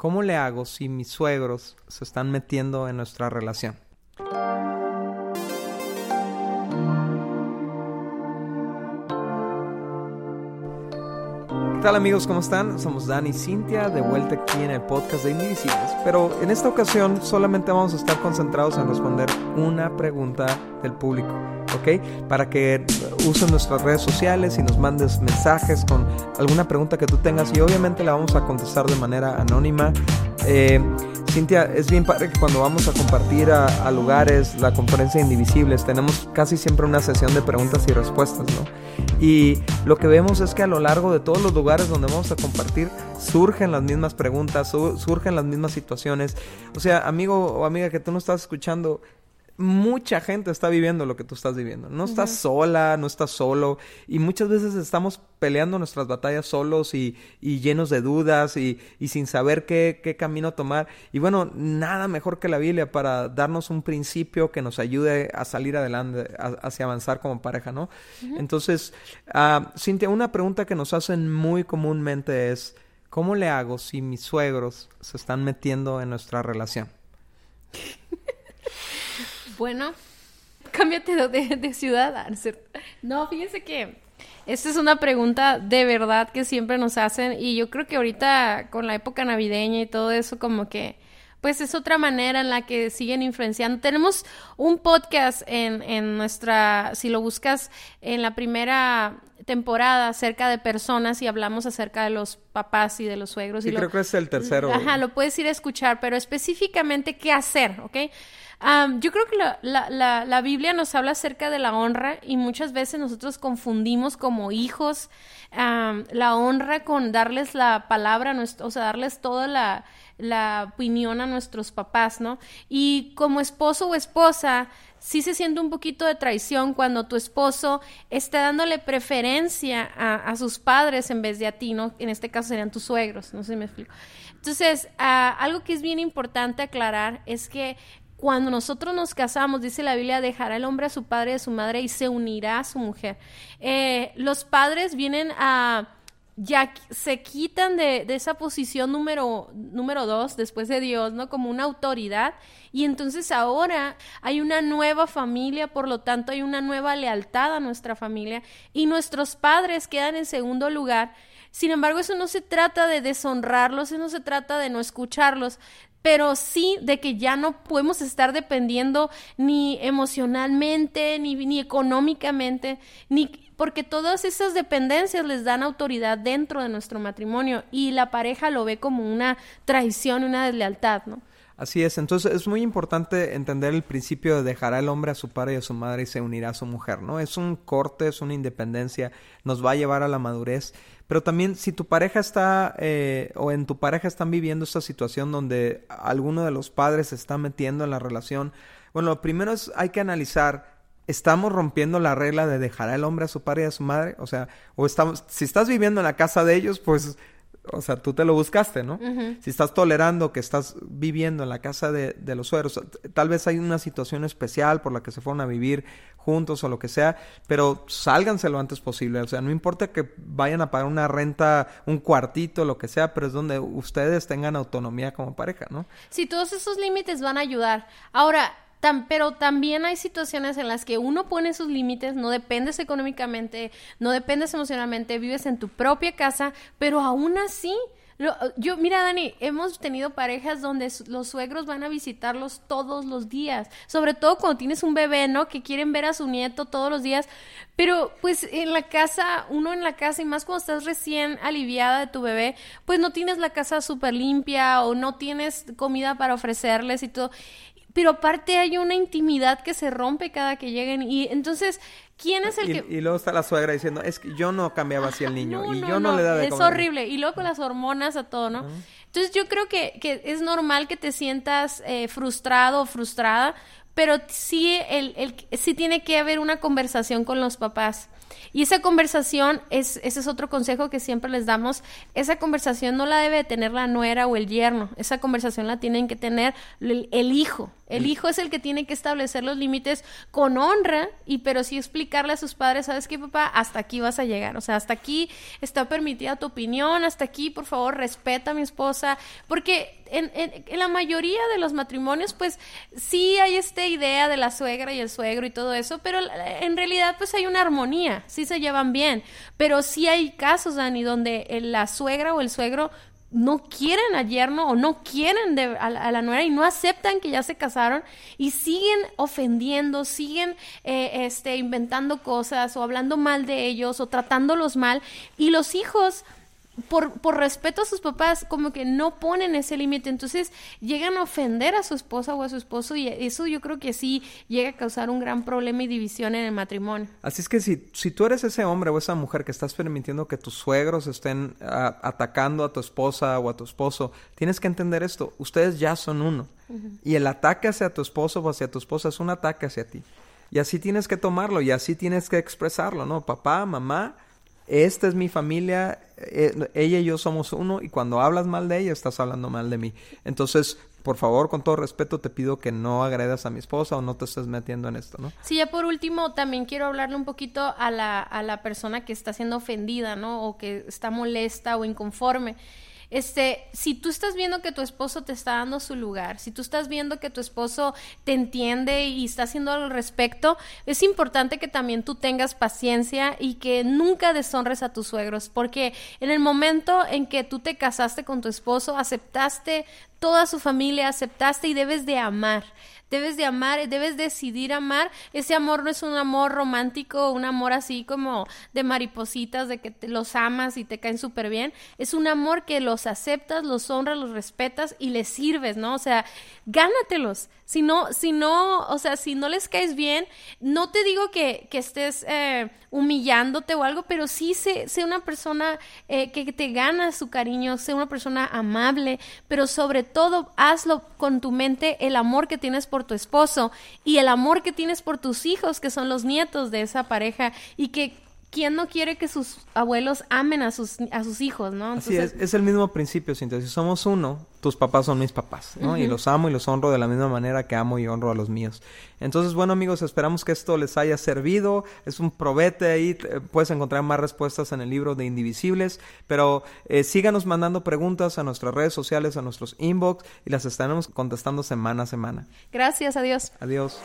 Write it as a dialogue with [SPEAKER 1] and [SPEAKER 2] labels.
[SPEAKER 1] ¿Cómo le hago si mis suegros se están metiendo en nuestra relación? ¿Qué tal amigos? ¿Cómo están? Somos Dani y Cintia, de vuelta aquí en el podcast de Indivisibles. Pero en esta ocasión solamente vamos a estar concentrados en responder una pregunta del público, ¿ok? Para que usen nuestras redes sociales y nos mandes mensajes con alguna pregunta que tú tengas y obviamente la vamos a contestar de manera anónima. Eh, Cintia, es bien padre que cuando vamos a compartir a, lugares la conferencia Indivisibles, tenemos casi siempre una sesión de preguntas y respuestas, ¿no? Y lo que vemos es que a lo largo de todos los lugares donde vamos a compartir, surgen las mismas preguntas, surgen las mismas situaciones. O sea, amigo o amiga que tú no estás escuchando, mucha gente está viviendo lo que tú estás viviendo. No estás sola, no estás solo. Y muchas veces estamos peleando nuestras batallas solos y, llenos de dudas y, sin saber qué, camino tomar. Y bueno, nada mejor que la Biblia para darnos un principio que nos ayude a salir adelante, hacia avanzar como pareja, ¿no? Entonces, uh, Cintia, una pregunta que nos hacen muy comúnmente es, ¿cómo le hago si mis suegros se están metiendo en nuestra relación?
[SPEAKER 2] Bueno, cámbiate de, de ciudad. Ah, no, fíjense que esta es una pregunta de verdad que siempre nos hacen y yo creo que ahorita con la época navideña y todo eso como que pues es otra manera en la que siguen influenciando. Tenemos un podcast en, en nuestra, si lo buscas en la primera temporada acerca de personas y hablamos acerca de los papás y de los suegros.
[SPEAKER 1] y creo que es el tercero.
[SPEAKER 2] Ajá, lo puedes ir a escuchar, pero específicamente qué hacer, ¿ok? Yo creo que la, Biblia nos habla acerca de la honra y muchas veces nosotros confundimos como hijos la honra con darles la palabra, o sea, darles toda la, la opinión a nuestros papás, ¿no? Y como esposo o esposa, sí se siente un poquito de traición cuando tu esposo está dándole preferencia a, sus padres en vez de a ti, ¿no? En este caso serían tus suegros, no sé si me explico. Entonces, ah, algo que es bien importante aclarar es que cuando nosotros nos casamos, dice la Biblia, dejará el hombre a su padre y a su madre y se unirá a su mujer. Eh, los padres vienen a ya se quitan de, de, esa posición número, número dos después de Dios, ¿no? Como una autoridad. Y entonces ahora hay una nueva familia, por lo tanto hay una nueva lealtad a nuestra familia y nuestros padres quedan en segundo lugar. Sin embargo, eso no se trata de deshonrarlos, eso no se trata de no escucharlos, pero sí de que ya no podemos estar dependiendo ni emocionalmente, ni, ni económicamente, ni porque todas esas dependencias les dan autoridad dentro de nuestro matrimonio y la pareja lo ve como una traición, una deslealtad, ¿no?
[SPEAKER 1] Así es, entonces es muy importante entender el principio de dejar al hombre a su padre y a su madre y se unirá a su mujer, ¿no? Es un corte, es una independencia, nos va a llevar a la madurez, pero también si tu pareja está eh, o en tu pareja están viviendo esta situación donde alguno de los padres se está metiendo en la relación, bueno, lo primero es hay que analizar estamos rompiendo la regla de dejar al hombre a su padre y a su madre, o sea, o estamos, si estás viviendo en la casa de ellos, pues, o sea, tú te lo buscaste, ¿no? Si estás tolerando que estás viviendo en la casa de, de, los suegros, tal vez hay una situación especial por la que se fueron a vivir juntos o lo que sea, pero sálganse lo antes posible, o sea, no importa que vayan a pagar una renta, un cuartito, lo que sea, pero es donde ustedes tengan autonomía como pareja, ¿no?
[SPEAKER 2] Sí, todos esos límites van a ayudar. Ahora, pero también hay situaciones en las que uno pone sus límites, no dependes económicamente, no dependes emocionalmente, vives en tu propia casa, pero aún así, yo, mira, Dani, hemos tenido parejas donde los suegros van a visitarlos todos los días, sobre todo cuando tienes un bebé, ¿no? Que quieren ver a su nieto todos los días, pero pues en la casa, uno en la casa, y más cuando estás recién aliviada de tu bebé, pues no tienes la casa súper limpia o no tienes comida para ofrecerles y todo pero aparte hay una intimidad que se rompe cada que lleguen y entonces ¿quién es el
[SPEAKER 1] que
[SPEAKER 2] y
[SPEAKER 1] luego está la suegra diciendo es que yo no cambiaba así al niño y yo no, le daba de
[SPEAKER 2] es horrible y luego con las hormonas a todo no entonces yo creo que, que, es normal que te sientas eh, frustrado o frustrada pero sí el, el sí tiene que haber una conversación con los papás Y esa conversación, es, ese es otro consejo que siempre les damos, esa conversación no la debe tener la nuera o el yerno, esa conversación la tienen que tener el, hijo. El hijo es el que tiene que establecer los límites con honra, y pero sí explicarle a sus padres, ¿sabes qué, papá? Hasta aquí vas a llegar. O sea, hasta aquí está permitida tu opinión, hasta aquí, por favor, respeta a mi esposa. Porque en, en, la mayoría de los matrimonios, pues sí hay esta idea de la suegra y el suegro y todo eso, pero en realidad, pues hay una armonía, sí se llevan bien. Pero sí hay casos, Dani, donde la suegra o el suegro no quieren al yerno o no quieren a, la nuera y no aceptan que ya se casaron y siguen ofendiendo, siguen eh, este, inventando cosas o hablando mal de ellos o tratándolos mal y los hijos por, por respeto a sus papás, como que no ponen ese límite, entonces llegan a ofender a su esposa o a su esposo y eso yo creo que sí llega a causar un gran problema y división en el matrimonio.
[SPEAKER 1] Así es que si, si tú eres ese hombre o esa mujer que estás permitiendo que tus suegros estén atacando a tu esposa o a tu esposo, tienes que entender esto, ustedes ya son uno. Y el ataque hacia tu esposo o hacia tu esposa es un ataque hacia ti. Y así tienes que tomarlo y así tienes que expresarlo, ¿no? Papá, mamá, esta es mi familia, eh, ella y yo somos uno y cuando hablas mal de ella estás hablando mal de mí. Entonces, por favor, con todo respeto, te pido que no agredas a mi esposa o no te estés metiendo en esto, ¿no?
[SPEAKER 2] Sí, ya por último, también quiero hablarle un poquito a la, a la persona que está siendo ofendida, ¿no? O que está molesta o inconforme este, si tú estás viendo que tu esposo te está dando su lugar, si tú estás viendo que tu esposo te entiende y está haciendo al respecto, es importante que también tú tengas paciencia y que nunca deshonres a tus suegros, porque en el momento en que tú te casaste con tu esposo, aceptaste toda su familia, aceptaste y debes de amar debes de amar, debes decidir amar. Ese amor no es un amor romántico, un amor así como de maripositas, de que te los amas y te caen súper bien. Es un amor que los aceptas, los honras, los respetas y les sirves, ¿no? O sea, gánatelos. Si no, si no, o sea, si no les caes bien, no te digo que, que estés eh, humillándote o algo, pero sí sé, sé una persona eh, que te gana su cariño, sé una persona amable, pero sobre todo hazlo con tu mente el amor que tienes por tu esposo y el amor que tienes por tus hijos, que son los nietos de esa pareja y que ¿quién no quiere que sus abuelos amen a sus, a sus hijos, no?
[SPEAKER 1] Así es, es el mismo principio, Cintia. Si somos uno, tus papás son mis papás, ¿no? Y los amo y los honro de la misma manera que amo y honro a los míos. Entonces, bueno, amigos, esperamos que esto les haya servido. Es un probete ahí. Puedes encontrar más respuestas en el libro de Indivisibles. Pero eh, síganos mandando preguntas a nuestras redes sociales, a nuestros inbox y las estaremos contestando semana a semana.
[SPEAKER 2] Gracias, adiós.
[SPEAKER 1] Adiós.